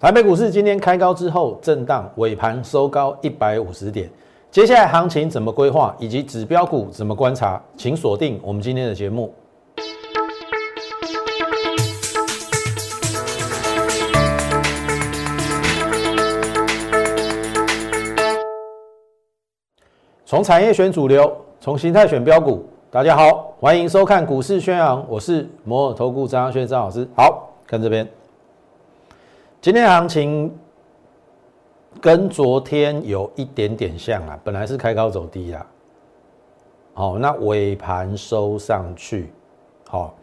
台北股市今天开高之后震荡，尾盘收高一百五十点。接下来行情怎么规划，以及指标股怎么观察，请锁定我们今天的节目。从产业选主流，从形态选标股。大家好，欢迎收看股市宣扬，我是摩尔投顾张扬轩张老师。好看这边。今天行情跟昨天有一点点像啊，本来是开高走低啦，好，那尾盘收上去，好，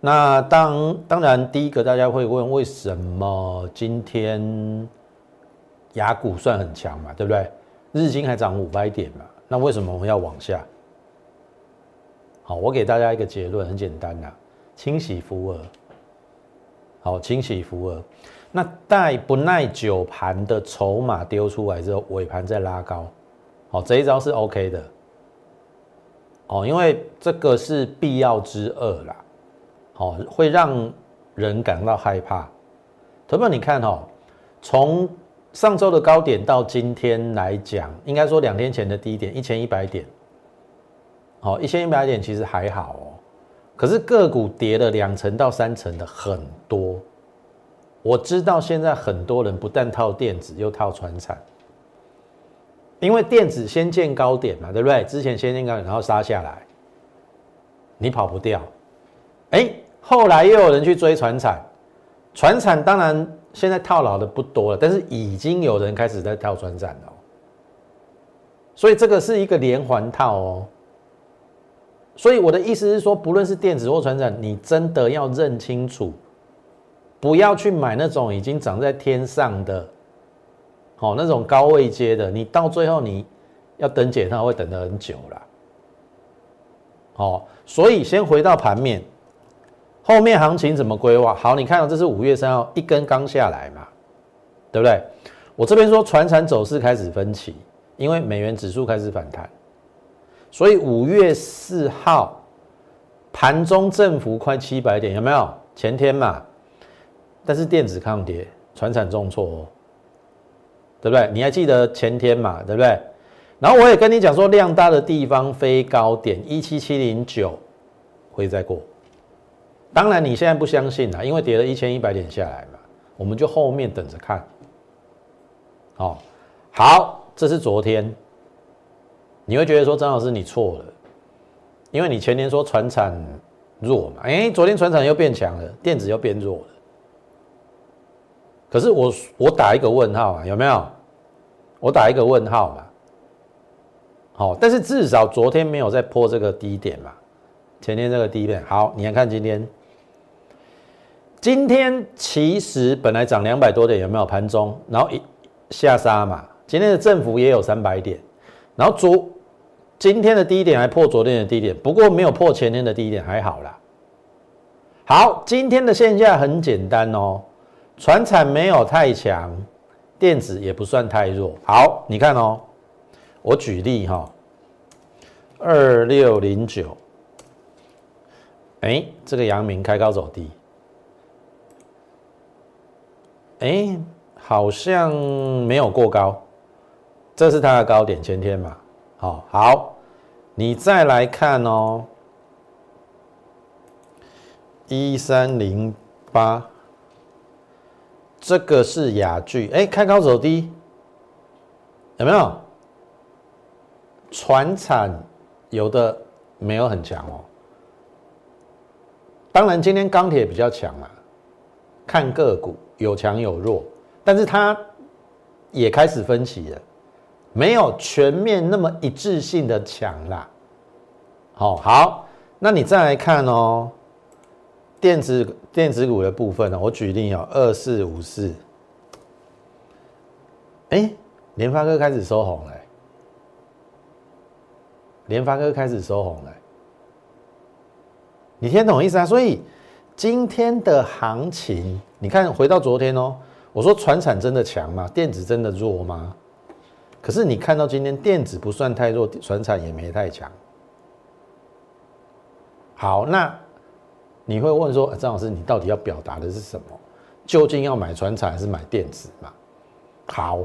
那当当然第一个大家会问，为什么今天雅股算很强嘛，对不对？日经还涨五百点嘛，那为什么我们要往下？好，我给大家一个结论，很简单呐，清洗浮额，好，清洗浮额。那待不耐久盘的筹码丢出来之后，尾盘再拉高，好，这一招是 OK 的，哦，因为这个是必要之恶啦，好，会让人感到害怕。特别你看哦，从上周的高点到今天来讲，应该说两天前的低点一千一百点，好，一千一百点其实还好哦，可是个股跌了两成到三成的很多。我知道现在很多人不但套电子，又套船产，因为电子先见高点嘛，对不对？之前先见高点，然后杀下来，你跑不掉。哎，后来又有人去追船产，船产当然现在套牢的不多了，但是已经有人开始在套船产了，所以这个是一个连环套哦。所以我的意思是说，不论是电子或船产，你真的要认清楚。不要去买那种已经长在天上的，好那种高位接的，你到最后你要等解套会等得很久了。好，所以先回到盘面，后面行情怎么规划？好，你看到这是五月三号一根刚下来嘛，对不对？我这边说船产走势开始分歧，因为美元指数开始反弹，所以五月四号盘中振幅快七百点，有没有？前天嘛。但是电子抗跌，船产重挫哦，对不对？你还记得前天嘛，对不对？然后我也跟你讲说，量大的地方飞高点一七七零九会再过。当然你现在不相信啦，因为跌了一千一百点下来嘛，我们就后面等着看。好，好，这是昨天，你会觉得说张老师你错了，因为你前天说船产弱嘛，哎，昨天船产又变强了，电子又变弱了。可是我我打一个问号啊，有没有？我打一个问号嘛。好，但是至少昨天没有在破这个低点嘛，前天这个低点。好，你来看今天，今天其实本来涨两百多点，有没有盘中？然后一下杀嘛，今天的振幅也有三百点，然后昨今天的低点还破昨天的低点，不过没有破前天的低点，还好啦。好，今天的现象很简单哦。船产没有太强，电子也不算太弱。好，你看哦，我举例哈，二六零九，哎，这个阳明开高走低，哎，好像没有过高，这是它的高点，前天嘛。好，好，你再来看哦，一三零八。这个是雅聚，哎，开高走低，有没有？船产有的没有很强哦。当然，今天钢铁比较强啊，看个股有强有弱，但是它也开始分歧了，没有全面那么一致性的强啦。好，好，那你再来看哦。电子电子股的部分呢，我举例哦，二四五四，哎，联发科开始收红了，联发科开始收红了，你听懂意思啊？所以今天的行情，你看回到昨天哦，我说船产真的强吗？电子真的弱吗？可是你看到今天电子不算太弱，船产也没太强。好，那。你会问说，张老师，你到底要表达的是什么？究竟要买船产还是买电子嘛？好，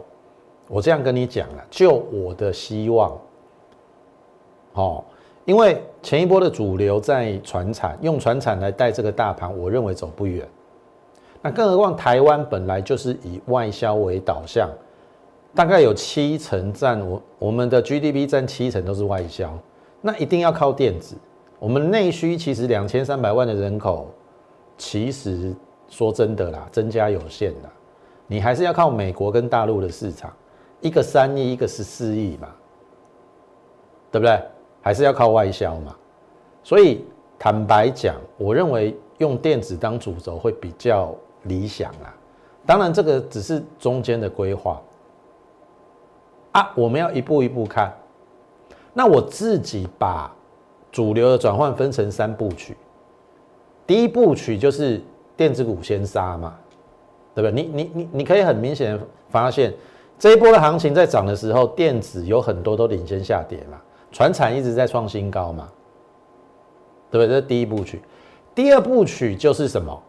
我这样跟你讲了，就我的希望，哦，因为前一波的主流在船产，用船产来带这个大盘，我认为走不远。那更何况台湾本来就是以外销为导向，大概有七成占我我们的 GDP 占七成都是外销，那一定要靠电子。我们内需其实两千三百万的人口，其实说真的啦，增加有限的，你还是要靠美国跟大陆的市场，一个三亿，一个十四亿嘛，对不对？还是要靠外销嘛。所以坦白讲，我认为用电子当主轴会比较理想啦。当然，这个只是中间的规划啊，我们要一步一步看。那我自己把。主流的转换分成三部曲，第一部曲就是电子股先杀嘛，对不对？你你你你可以很明显的发现，这一波的行情在涨的时候，电子有很多都领先下跌嘛，船产一直在创新高嘛，对不对？这是第一部曲。第二部曲就是什么？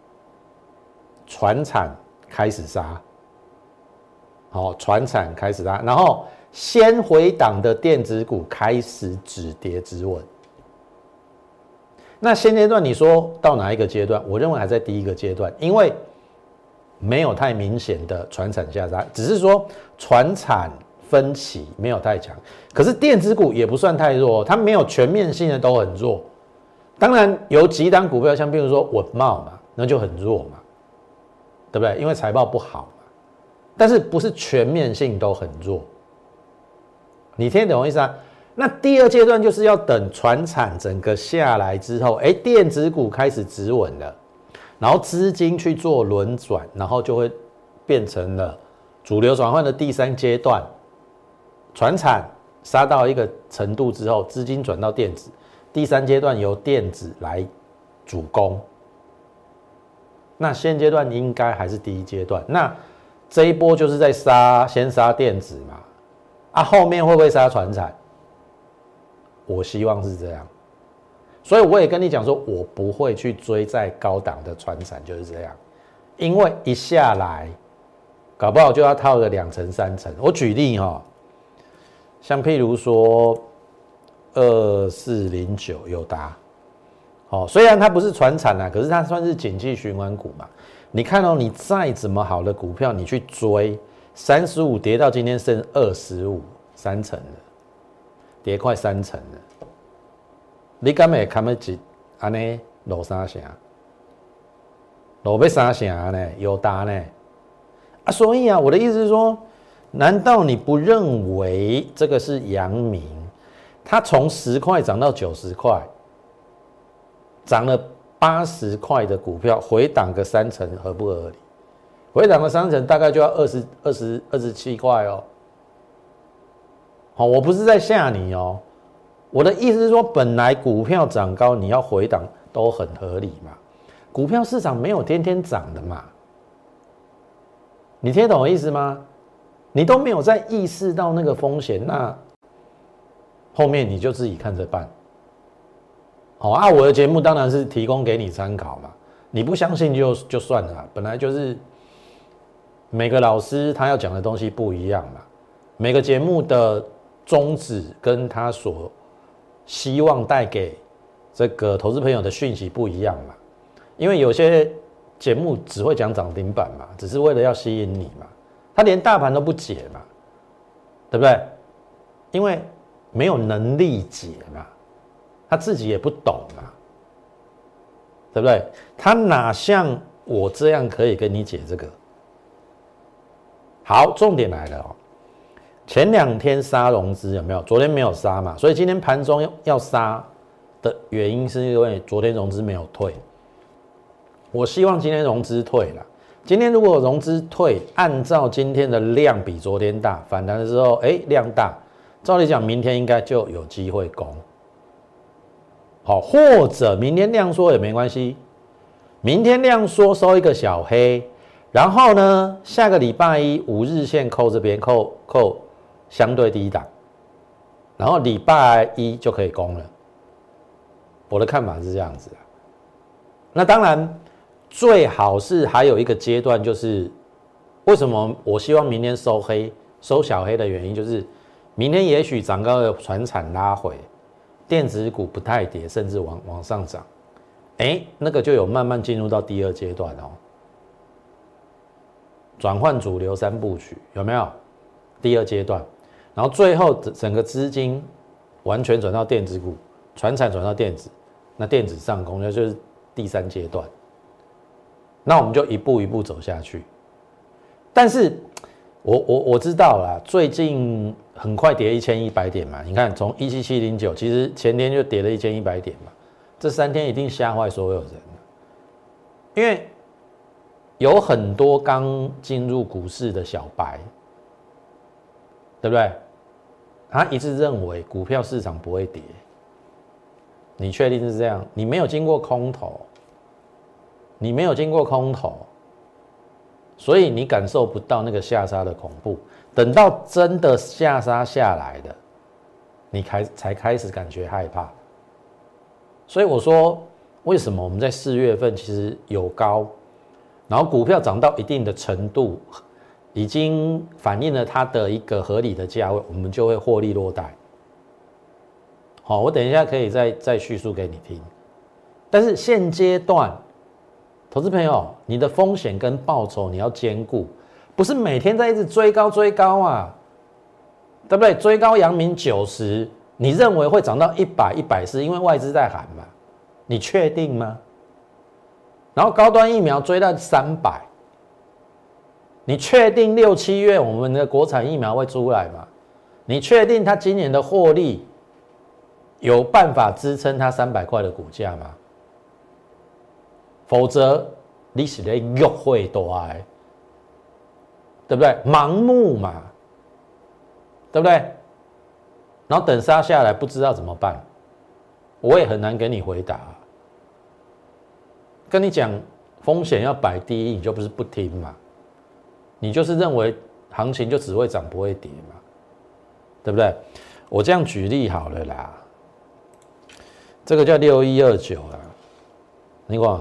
船产开始杀，好，船产开始杀，然后先回档的电子股开始止跌止稳。那现阶段你说到哪一个阶段？我认为还在第一个阶段，因为没有太明显的船产下杀，只是说船产分歧没有太强。可是电子股也不算太弱，它没有全面性的都很弱。当然有几档股票，像比如说稳茂嘛，那就很弱嘛，对不对？因为财报不好嘛。但是不是全面性都很弱？你听懂我意思啊？那第二阶段就是要等船产整个下来之后，哎，电子股开始止稳了，然后资金去做轮转，然后就会变成了主流转换的第三阶段。船产杀到一个程度之后，资金转到电子，第三阶段由电子来主攻。那现阶段应该还是第一阶段，那这一波就是在杀，先杀电子嘛，啊，后面会不会杀船产？我希望是这样，所以我也跟你讲说，我不会去追在高档的船产，就是这样，因为一下来，搞不好就要套个两层三层。我举例哈，像譬如说二四零九友达，哦，虽然它不是船产啊，可是它算是景气循环股嘛。你看到你再怎么好的股票，你去追三十五跌到今天剩二十五，三成的。跌快三成了，你敢会看得起安尼落三成？落要三成呢？有打呢？啊，所以啊，我的意思是说，难道你不认为这个是阳明？它从十块涨到九十块，涨了八十块的股票，回档个三成合不合理？回档个三成，大概就要二十二十二十七块哦。好，我不是在吓你哦，我的意思是说，本来股票涨高，你要回档都很合理嘛。股票市场没有天天涨的嘛，你听懂我意思吗？你都没有在意识到那个风险，那后面你就自己看着办。好啊，我的节目当然是提供给你参考嘛，你不相信就就算了，本来就是每个老师他要讲的东西不一样嘛，每个节目的。宗旨跟他所希望带给这个投资朋友的讯息不一样嘛？因为有些节目只会讲涨停板嘛，只是为了要吸引你嘛，他连大盘都不解嘛，对不对？因为没有能力解嘛，他自己也不懂嘛，对不对？他哪像我这样可以跟你解这个？好，重点来了哦。前两天杀融资有没有？昨天没有杀嘛，所以今天盘中要杀的原因是因为昨天融资没有退。我希望今天融资退了。今天如果融资退，按照今天的量比昨天大，反弹的时候，哎，量大，照理讲明天应该就有机会攻。好，或者明天量缩也没关系，明天量缩收一个小黑，然后呢，下个礼拜一五日线扣这边扣扣。相对低档，然后礼拜一就可以攻了。我的看法是这样子啊。那当然，最好是还有一个阶段，就是为什么我希望明天收黑、收小黑的原因，就是明天也许涨高的船产拉回，电子股不太跌，甚至往往上涨，哎，那个就有慢慢进入到第二阶段哦，转换主流三部曲有没有？第二阶段，然后最后整整个资金完全转到电子股，船产转到电子，那电子上攻那就是第三阶段。那我们就一步一步走下去。但是，我我我知道啦，最近很快跌一千一百点嘛，你看从一七七零九，其实前天就跌了一千一百点嘛，这三天一定吓坏所有人，因为有很多刚进入股市的小白。对不对？他一直认为股票市场不会跌，你确定是这样？你没有经过空头，你没有经过空头，所以你感受不到那个下杀的恐怖。等到真的下杀下来的，你开才开始感觉害怕。所以我说，为什么我们在四月份其实有高，然后股票涨到一定的程度？已经反映了它的一个合理的价位，我们就会获利落袋。好，我等一下可以再再叙述给你听。但是现阶段，投资朋友，你的风险跟报酬你要兼顾，不是每天在一直追高追高啊，对不对？追高阳明九十，你认为会涨到一百一百四？因为外资在喊嘛，你确定吗？然后高端疫苗追到三百。你确定六七月我们的国产疫苗会出来吗？你确定它今年的获利有办法支撑它三百块的股价吗？否则你是在约会多哎，对不对？盲目嘛，对不对？然后等杀下来不知道怎么办，我也很难给你回答。跟你讲风险要摆第一，你就不是不听嘛。你就是认为行情就只会涨不会跌嘛，对不对？我这样举例好了啦，这个叫六一二九啊，你看，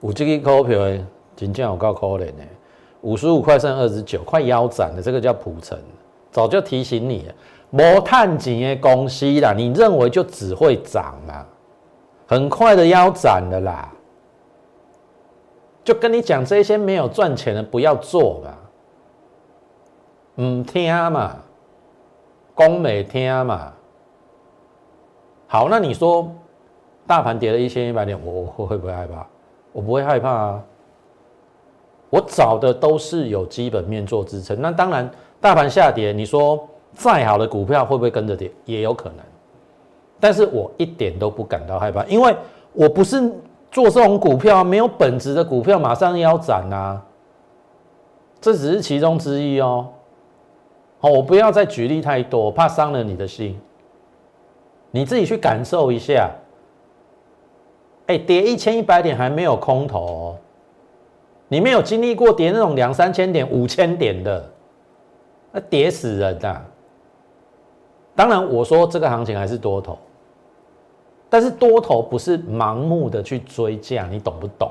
五 G 股票真正有够可怜的，五十五块剩二十九，快腰斩了。这个叫普成，早就提醒你了，摩探钱的公司啦，你认为就只会涨嘛？很快的腰斩了啦。就跟你讲，这些没有赚钱的不要做吧，唔听嘛，公没听嘛。好，那你说大盘跌了一千一百点，我我会不会害怕？我不会害怕啊。我找的都是有基本面做支撑。那当然，大盘下跌，你说再好的股票会不会跟着跌？也有可能。但是我一点都不感到害怕，因为我不是。做这种股票没有本质的股票马上腰斩啊，这只是其中之一哦。好，我不要再举例太多，我怕伤了你的心。你自己去感受一下。哎，跌一千一百点还没有空头，你没有经历过跌那种两三千点、五千点的，那跌死人呐。当然，我说这个行情还是多头。但是多头不是盲目的去追价，你懂不懂？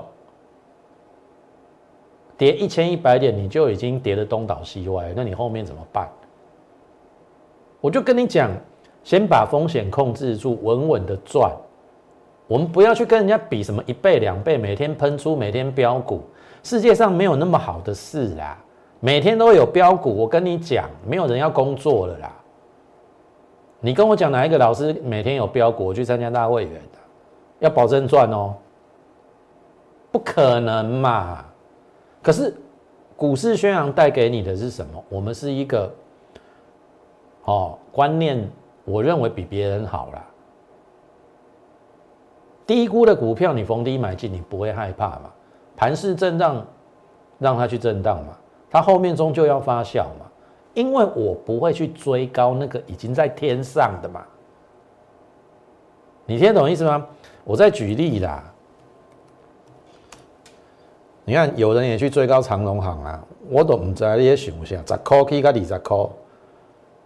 跌一千一百点，你就已经跌得东倒西歪，那你后面怎么办？我就跟你讲，先把风险控制住，稳稳的赚。我们不要去跟人家比什么一倍两倍，每天喷出，每天标股，世界上没有那么好的事啦。每天都有标股，我跟你讲，没有人要工作了啦。你跟我讲哪一个老师每天有标股去参加大会员的，要保证赚哦？不可能嘛！可是股市宣扬带给你的是什么？我们是一个哦观念，我认为比别人好啦。低估的股票你逢低买进，你不会害怕嘛？盘势震荡，让它去震荡嘛，它后面终究要发酵嘛。因为我不会去追高那个已经在天上的嘛，你听得懂意思吗？我在举例啦。你看，有人也去追高长隆行啊，我都唔知你也想啥，十块起到二十块，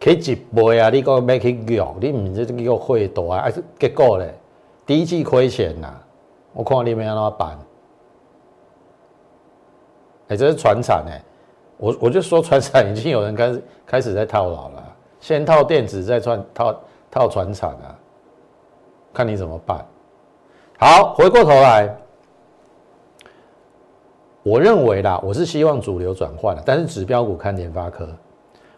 起一倍啊！你讲要去约，你唔知这个会多啊？还是结果咧，第一季亏钱呐，我看你们要怎么办？哎，这是船产哎，我我就说船厂已经有人开始开始在套牢了，先套电子，再串套套船厂啊，看你怎么办。好，回过头来，我认为啦，我是希望主流转换的，但是指标股看联发科，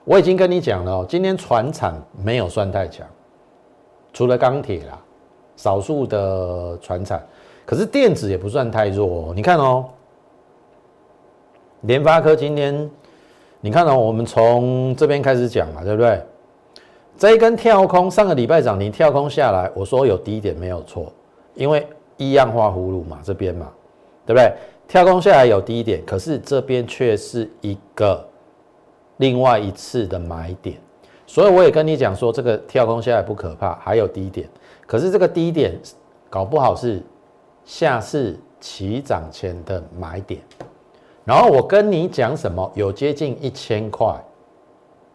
我已经跟你讲了，今天船厂没有算太强，除了钢铁啦，少数的船厂，可是电子也不算太弱，你看哦。联发科今天，你看到我们从这边开始讲嘛，对不对？这一根跳空，上个礼拜涨停跳空下来，我说有低点没有错，因为一样画葫芦嘛，这边嘛，对不对？跳空下来有低点，可是这边却是一个另外一次的买点，所以我也跟你讲说，这个跳空下来不可怕，还有低点，可是这个低点搞不好是下次起涨前的买点。然后我跟你讲什么？有接近一千块，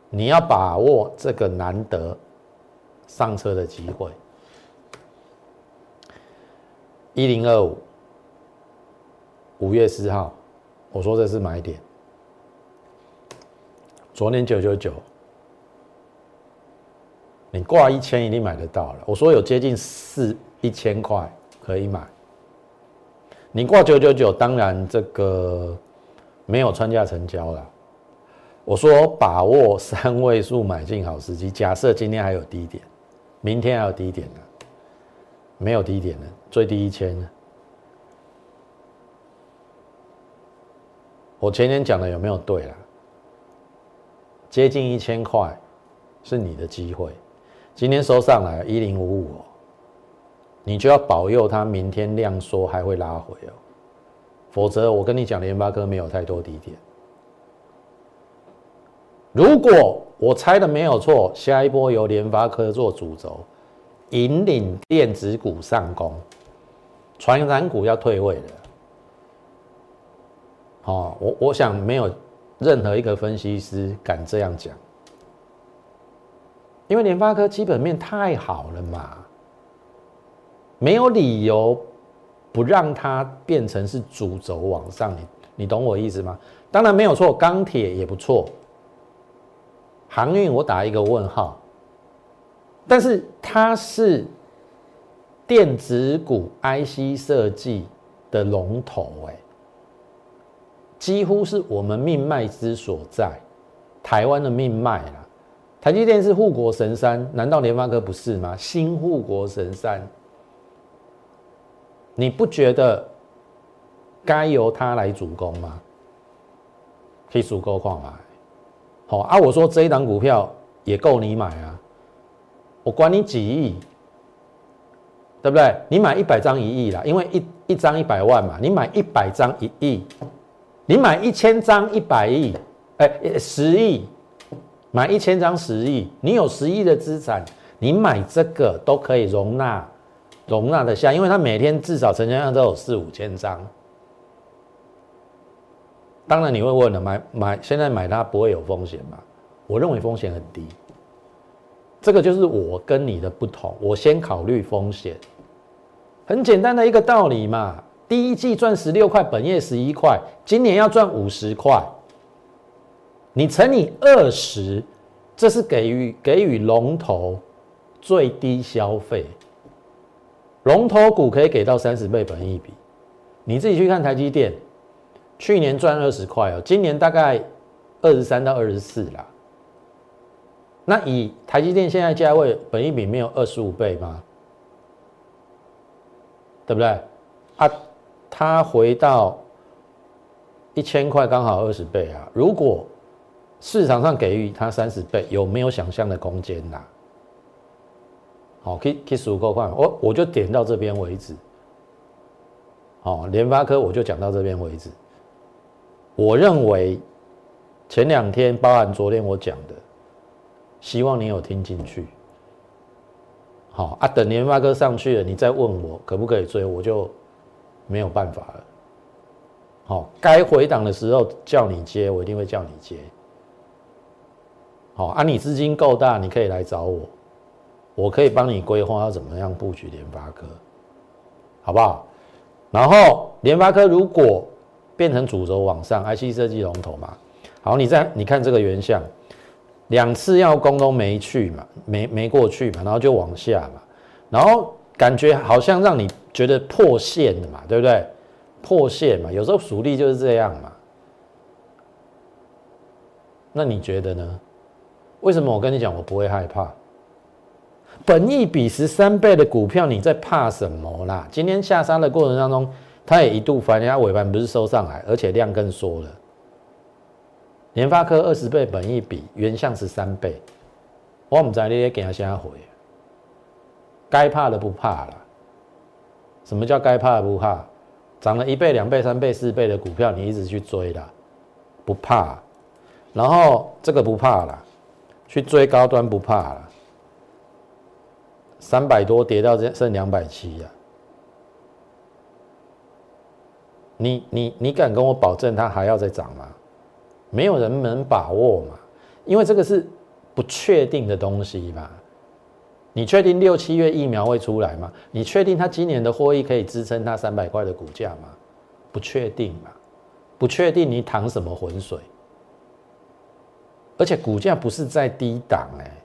你要把握这个难得上车的机会。一零二五，五月四号，我说这是买点。昨天九九九，你挂一千一定买得到了。我说有接近四一千块可以买，你挂九九九，当然这个。没有穿价成交了，我说把握三位数买进好时机。假设今天还有低点，明天还有低点呢？没有低点了，最低一千。我前天讲的有没有对了？接近一千块是你的机会，今天收上来一零五五，你就要保佑它明天量缩还会拉回哦。否则，我跟你讲，联发科没有太多低点。如果我猜的没有错，下一波由联发科做主轴，引领电子股上攻，传染股要退位了。哦，我我想没有任何一个分析师敢这样讲，因为联发科基本面太好了嘛，没有理由。不让它变成是主轴往上，你你懂我意思吗？当然没有错，钢铁也不错，航运我打一个问号，但是它是电子股 IC 设计的龙头，哎，几乎是我们命脉之所在，台湾的命脉啦。台积电是护国神山，难道联发科不是吗？新护国神山。你不觉得该由他来主攻吗？可以足够矿买，好啊！我说这一档股票也够你买啊，我管你几亿，对不对？你买一百张一亿啦，因为一一张一百万嘛，你买一百张一亿，你买一千张一百亿，哎，十亿，买一千张十亿，你有十亿的资产，你买这个都可以容纳。容纳得下，因为它每天至少成交量都有四五千张。当然你会问了，买买现在买它不会有风险吗？我认为风险很低。这个就是我跟你的不同，我先考虑风险。很简单的一个道理嘛，第一季赚十六块，本业十一块，今年要赚五十块，你乘以二十，这是给予给予龙头最低消费。龙头股可以给到三十倍本益比，你自己去看台积电，去年赚二十块哦，今年大概二十三到二十四啦。那以台积电现在价位，本益比没有二十五倍吗？对不对？啊，它回到一千块刚好二十倍啊。如果市场上给予它三十倍，有没有想象的空间呐？好，可以可以数够快，我我就点到这边为止。好，联发科我就讲到这边为止。我认为前两天，包含昨天我讲的，希望你有听进去。好啊，等联发科上去了，你再问我可不可以追，我就没有办法了。好，该回档的时候叫你接，我一定会叫你接。好啊，你资金够大，你可以来找我。我可以帮你规划要怎么样布局联发科，好不好？然后联发科如果变成主轴往上，IC 设计龙头嘛，好，你再你看这个原像，两次要攻都没去嘛，没没过去嘛，然后就往下嘛，然后感觉好像让你觉得破线的嘛，对不对？破线嘛，有时候主力就是这样嘛。那你觉得呢？为什么我跟你讲我不会害怕？本益比十三倍的股票，你在怕什么啦？今天下杀的过程当中，它也一度反，它尾盘不是收上来，而且量更缩了。联发科二十倍本益比，原相十三倍，我唔知你咧给他先回。该怕的不怕了。什么叫该怕的不怕？涨了一倍、两倍、三倍、四倍的股票，你一直去追的，不怕。然后这个不怕了，去追高端不怕了。三百多跌到这剩两百七呀，你你你敢跟我保证它还要再涨吗？没有人能把握嘛，因为这个是不确定的东西嘛。你确定六七月疫苗会出来吗？你确定它今年的获益可以支撑它三百块的股价吗？不确定嘛，不确定你淌什么浑水？而且股价不是在低档哎，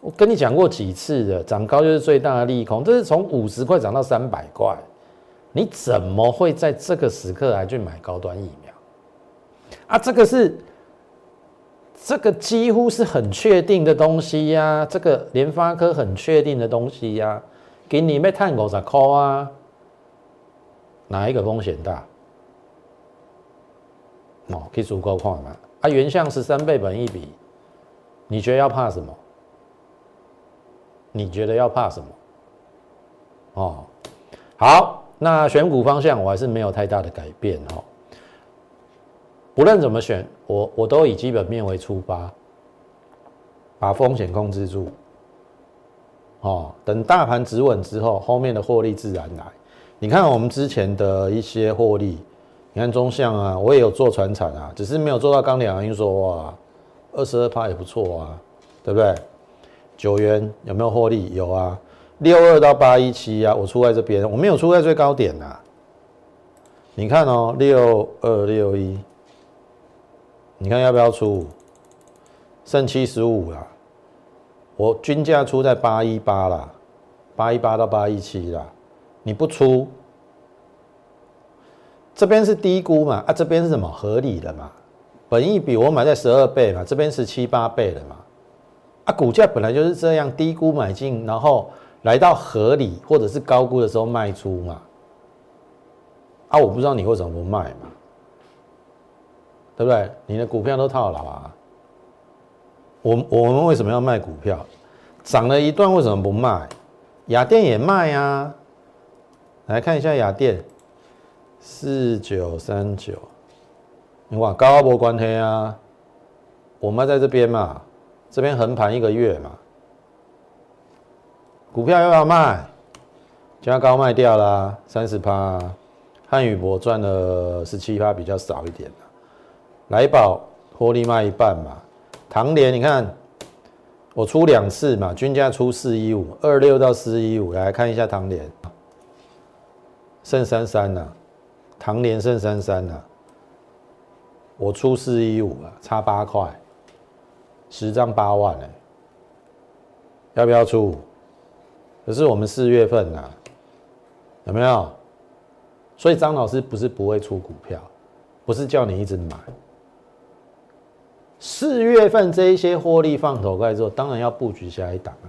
我跟你讲过几次的，涨高就是最大的利空，这是从五十块涨到三百块，你怎么会在这个时刻还去买高端疫苗？啊，这个是这个几乎是很确定的东西呀，这个联发科很确定的东西呀，给你没探五十块啊，哪一个风险大？哦，可以足够看嘛。啊，原相十三倍本一比，你觉得要怕什么？你觉得要怕什么？哦，好，那选股方向我还是没有太大的改变哦。不论怎么选，我我都以基本面为出发，把风险控制住。哦，等大盘止稳之后，后面的获利自然来。你看我们之前的一些获利。你看中象啊，我也有做船产啊，只是没有做到钢铁行业说哇，二十二趴也不错啊，对不对？九元有没有获利？有啊，六二到八一七啊，我出在这边，我没有出在最高点呐。你看哦，六二六一，你看要不要出？剩七十五了，我均价出在八一八啦，八一八到八一七啦，你不出？这边是低估嘛？啊，这边是什么合理的嘛？本益比我买在十二倍嘛，这边是七八倍的嘛？啊，股价本来就是这样，低估买进，然后来到合理或者是高估的时候卖出嘛？啊，我不知道你为什么不卖嘛？对不对？你的股票都套牢啊！我我们为什么要卖股票？涨了一段为什么不卖？雅电也卖啊！来看一下雅电。四九三九，你看高波关黑啊，我卖在这边嘛，这边横盘一个月嘛，股票又要卖？加高卖掉啦，三十趴。汉语博赚了十七趴，比较少一点来宝获利卖一半嘛。唐联你看，我出两次嘛，均价出四一五二六到四一五，来看一下唐联，剩三三了。唐联剩三三呐，我出四一五啊，差八块，十张八万哎，要不要出？可是我们四月份呐，有没有？所以张老师不是不会出股票，不是叫你一直买。四月份这一些获利放头盖之后，当然要布局下一档啊，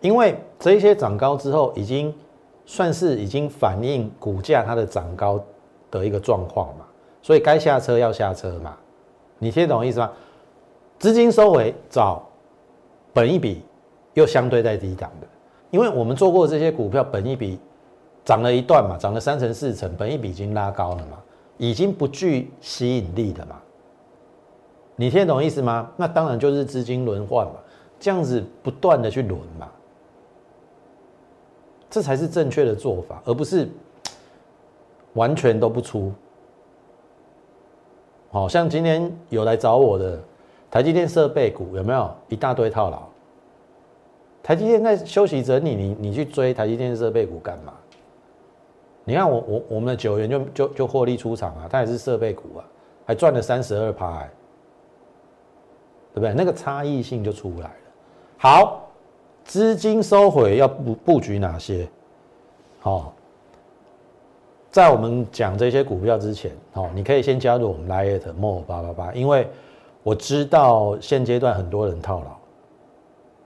因为这些涨高之后，已经算是已经反映股价它的涨高。的一个状况嘛，所以该下车要下车嘛，你听懂意思吗？资金收回找本一笔又相对在低档的，因为我们做过这些股票，本一笔涨了一段嘛，涨了三成四成，本一笔已经拉高了嘛，已经不具吸引力的嘛，你听得懂意思吗？那当然就是资金轮换嘛，这样子不断的去轮嘛，这才是正确的做法，而不是。完全都不出，好像今天有来找我的台积电设备股有没有一大堆套牢？台积电在休息整理，你你去追台积电设备股干嘛？你看我我我们的九元就就就获利出场啊，它也是设备股啊，还赚了三十二趴，对不对？那个差异性就出来了。好，资金收回要布布局哪些？好，在我们讲这些股票之前，好，你可以先加入我们 Lite More 八八八，因为我知道现阶段很多人套牢，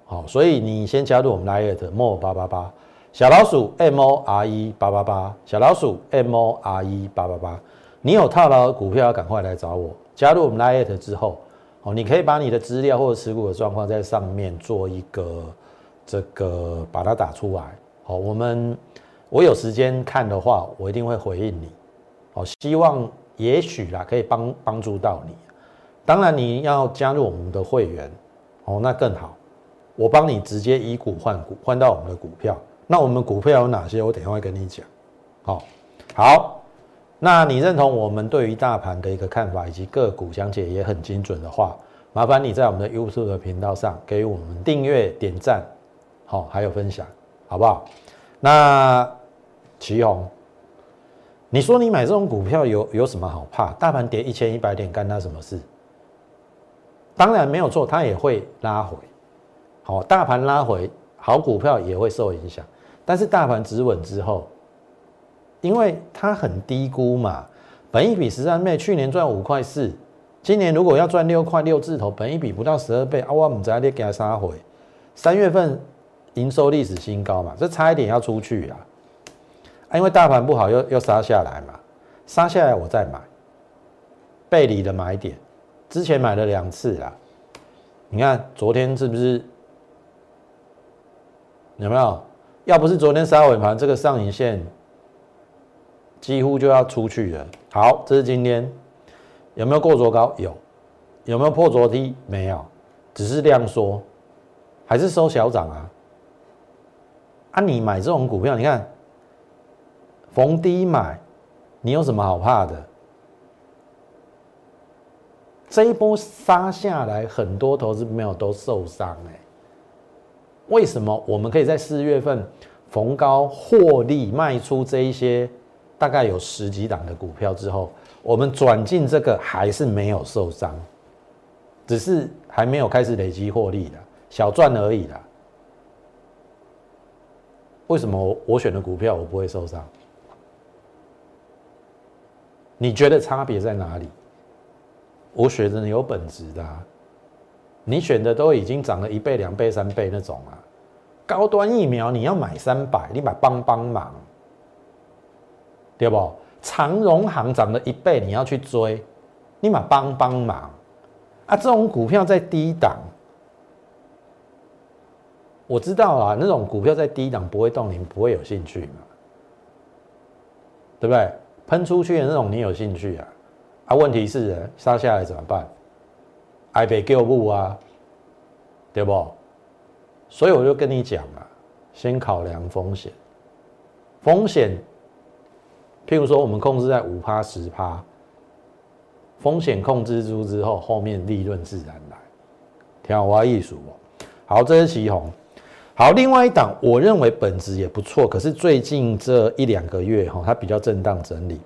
好，所以你先加入我们 Lite More 八八八。小老鼠 M O R E 八八八，小老鼠 M O R E 八八八，你有套牢股票，要赶快来找我。加入我们 Lite 之后，哦，你可以把你的资料或者持股的状况在上面做一个这个把它打出来。好，我们我有时间看的话，我一定会回应你。好，希望也许啦可以帮帮助到你。当然你要加入我们的会员，哦，那更好，我帮你直接以股换股，换到我们的股票。那我们股票有哪些？我等下会跟你讲。好，好，那你认同我们对于大盘的一个看法，以及个股讲解也很精准的话，麻烦你在我们的 YouTube 的频道上给我们订阅、点赞，好，还有分享，好不好？那祁宏，你说你买这种股票有有什么好怕？大盘跌一千一百点，干他什么事？当然没有错，它也会拉回。好，大盘拉回，好股票也会受影响。但是大盘止稳之后，因为它很低估嘛，本一比十三倍，去年赚五块四，今年如果要赚六块六字头，本一比不到十二倍，啊，我们在那给它杀回，三月份营收历史新高嘛，这差一点要出去啊，啊，因为大盘不好，又又杀下来嘛，杀下来我再买，背离的买点，之前买了两次啦，你看昨天是不是有没有？要不是昨天杀尾盘，这个上影线几乎就要出去了。好，这是今天有没有过昨高？有，有没有破昨低？没有，只是量缩，还是收小涨啊？啊，你买这种股票，你看逢低买，你有什么好怕的？这一波杀下来，很多投资朋友都受伤哎。为什么我们可以在四月份逢高获利卖出这一些大概有十几档的股票之后，我们转进这个还是没有受伤，只是还没有开始累积获利的小赚而已啦。为什么我选的股票我不会受伤？你觉得差别在哪里？我选的有本质的。你选的都已经涨了一倍、两倍、三倍那种啊，高端疫苗你要买三百，你买帮帮忙，对不？长荣行涨了一倍，你要去追，你买帮帮忙啊！这种股票在低档，我知道啊，那种股票在低档不会动，你不会有兴趣嘛？对不对？喷出去的那种你有兴趣啊？啊，问题是杀下来怎么办？爱被救不啊，对不？所以我就跟你讲啊，先考量风险。风险，譬如说我们控制在五趴十趴，风险控制住之后，后面利润自然来。听我艺术哦。好，这是旗红。好，另外一档，我认为本质也不错，可是最近这一两个月哈，它比较震荡整理。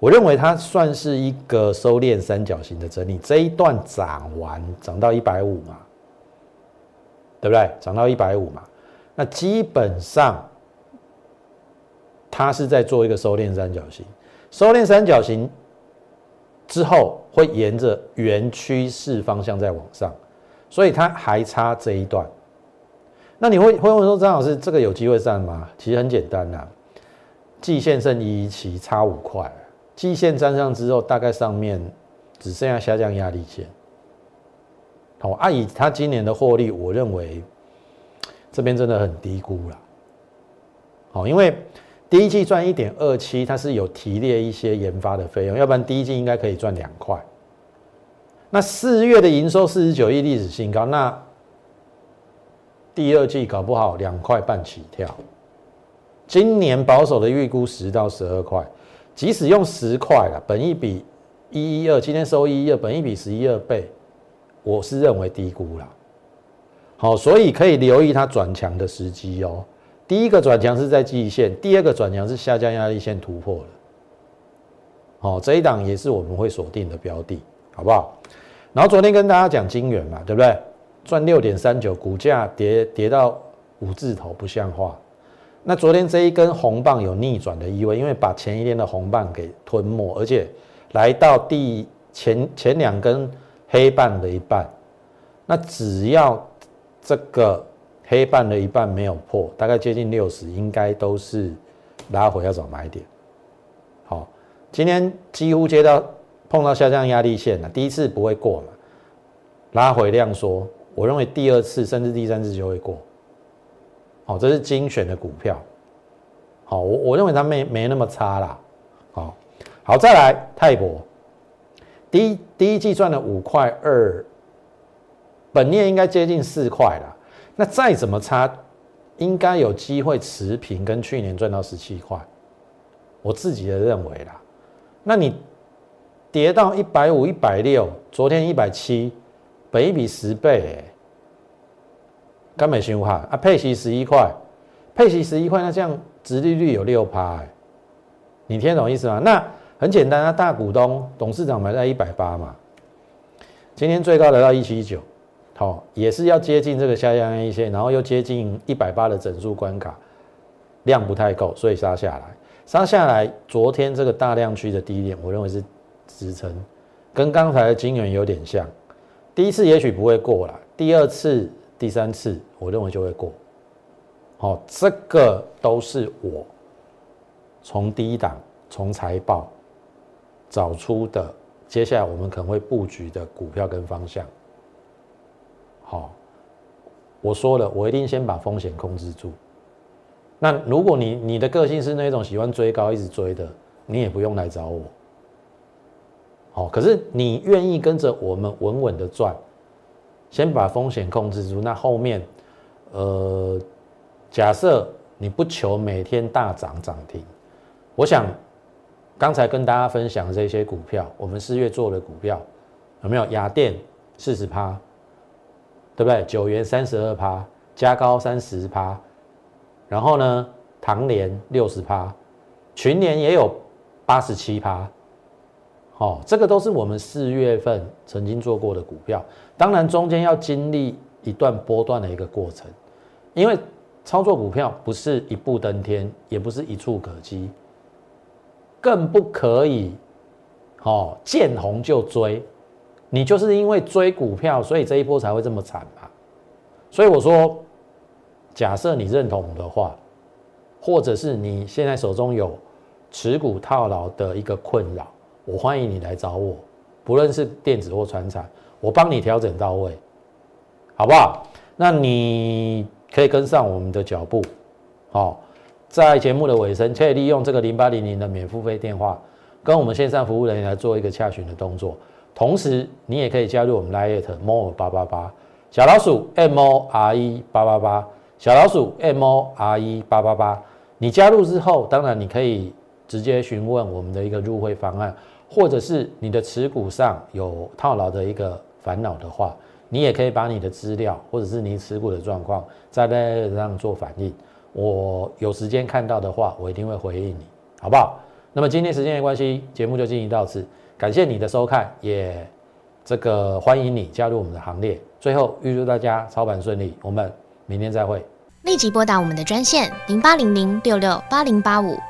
我认为它算是一个收敛三角形的整理，这一段涨完涨到一百五嘛，对不对？涨到一百五嘛，那基本上它是在做一个收敛三角形，收敛三角形之后会沿着原趋势方向再往上，所以它还差这一段。那你会会问说张老师，这个有机会上吗？其实很简单呐，季线剩一期差五块。季线站上之后，大概上面只剩下下降压力线。好，啊，以它今年的获利，我认为这边真的很低估了。好，因为第一季赚一点二七，它是有提列一些研发的费用，要不然第一季应该可以赚两块。那四月的营收四十九亿历史新高，那第二季搞不好两块半起跳。今年保守的预估十到十二块。即使用十块了，本一比一一二，今天收一一二，本一比十一二倍，我是认为低估了。好，所以可以留意它转强的时机哦。第一个转强是在季线，第二个转强是下降压力线突破了。好，这一档也是我们会锁定的标的，好不好？然后昨天跟大家讲金元嘛，对不对？赚六点三九，股价跌跌到五字头，不像话。那昨天这一根红棒有逆转的意味，因为把前一天的红棒给吞没，而且来到第前前两根黑棒的一半。那只要这个黑棒的一半没有破，大概接近六十，应该都是拉回要找买点。好。今天几乎接到碰到下降压力线了，第一次不会过嘛，拉回量缩，我认为第二次甚至第三次就会过。好，这是精选的股票，好，我我认为它没没那么差啦。好，好再来泰博，第一第一季赚了五块二，本业应该接近四块了，那再怎么差，应该有机会持平，跟去年赚到十七块，我自己的认为啦。那你跌到一百五、一百六，昨天一百七，本一比十倍，根本凶悍啊！配息十一块，配息十一块，那这样殖利率有六趴，你听懂意思吗？那很简单啊，大股东董事长买在一百八嘛，今天最高来到一七九，好，也是要接近这个下降一些，然后又接近一百八的整数关卡，量不太够，所以杀下来。杀下来，昨天这个大量区的低点，我认为是支撑，跟刚才的金元有点像。第一次也许不会过了，第二次、第三次，我认为就会过。好，这个都是我从低档、从财报找出的，接下来我们可能会布局的股票跟方向。好，我说了，我一定先把风险控制住。那如果你你的个性是那种喜欢追高一直追的，你也不用来找我。好，可是你愿意跟着我们稳稳的赚，先把风险控制住。那后面，呃，假设你不求每天大涨涨停，我想刚才跟大家分享这些股票，我们四月做的股票有没有？雅电四十趴，对不对？九元三十二趴，加高三十趴。然后呢，唐联六十趴，群联也有八十七趴，哦，这个都是我们四月份曾经做过的股票。当然中间要经历一段波段的一个过程，因为操作股票不是一步登天，也不是一触可及，更不可以，哦，见红就追。你就是因为追股票，所以这一波才会这么惨嘛。所以我说。假设你认同的话，或者是你现在手中有持股套牢的一个困扰，我欢迎你来找我，不论是电子或船产，我帮你调整到位，好不好？那你可以跟上我们的脚步，好，在节目的尾声，可以利用这个零八零零的免付费电话，跟我们线上服务人员来做一个洽询的动作，同时你也可以加入我们 Lite More 八八八小老鼠 M O R E 八八八。小老鼠 M O R E 八八八，你加入之后，当然你可以直接询问我们的一个入会方案，或者是你的持股上有套牢的一个烦恼的话，你也可以把你的资料或者是你持股的状况在那上做反应。我有时间看到的话，我一定会回应你，好不好？那么今天时间的关系，节目就进行到此，感谢你的收看，也这个欢迎你加入我们的行列。最后预祝大家操盘顺利，我们。明天再会。立即拨打我们的专线零八零零六六八零八五